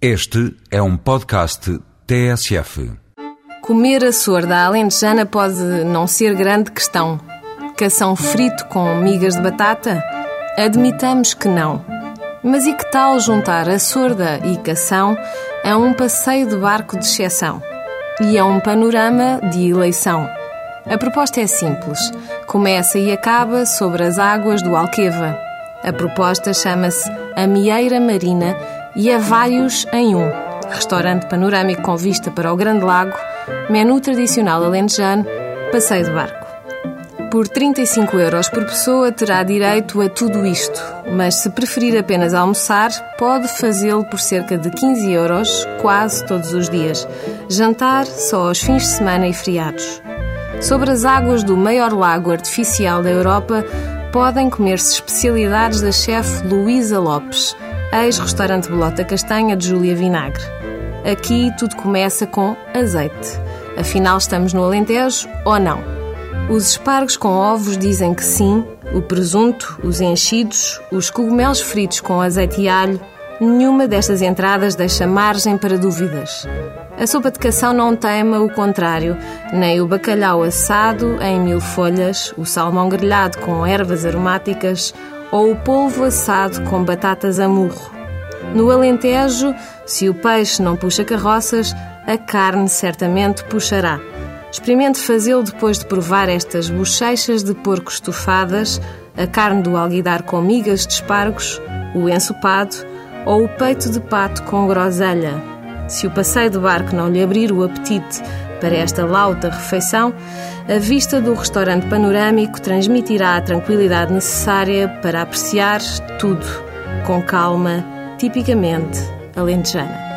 Este é um podcast TSF. Comer a sorda alentejana pode não ser grande questão. Cação frito com migas de batata? Admitamos que não. Mas e que tal juntar a sorda e cação a um passeio de barco de exceção? E a um panorama de eleição? A proposta é simples. Começa e acaba sobre as águas do Alqueva. A proposta chama-se A Mieira Marina e é vários em um. Restaurante panorâmico com vista para o Grande Lago, menu tradicional alentejano, passeio de barco. Por 35 euros por pessoa terá direito a tudo isto, mas se preferir apenas almoçar, pode fazê-lo por cerca de 15 euros quase todos os dias. Jantar só aos fins de semana e feriados. Sobre as águas do maior lago artificial da Europa, podem comer-se especialidades da chefe Luísa Lopes, ex-restaurante Bolota Castanha de Júlia Vinagre. Aqui tudo começa com azeite. Afinal, estamos no Alentejo ou não? Os espargos com ovos dizem que sim, o presunto, os enchidos, os cogumelos fritos com azeite e alho, nenhuma destas entradas deixa margem para dúvidas. A sopa de cação não tema o contrário, nem o bacalhau assado em mil folhas, o salmão grelhado com ervas aromáticas ou o polvo assado com batatas a murro. No Alentejo, se o peixe não puxa carroças, a carne certamente puxará. Experimente fazê-lo depois de provar estas bochechas de porco estufadas, a carne do alguidar com migas de espargos, o ensopado ou o peito de pato com groselha. Se o passeio de barco não lhe abrir o apetite para esta lauta refeição, a vista do restaurante panorâmico transmitirá a tranquilidade necessária para apreciar tudo com calma, tipicamente alentejana.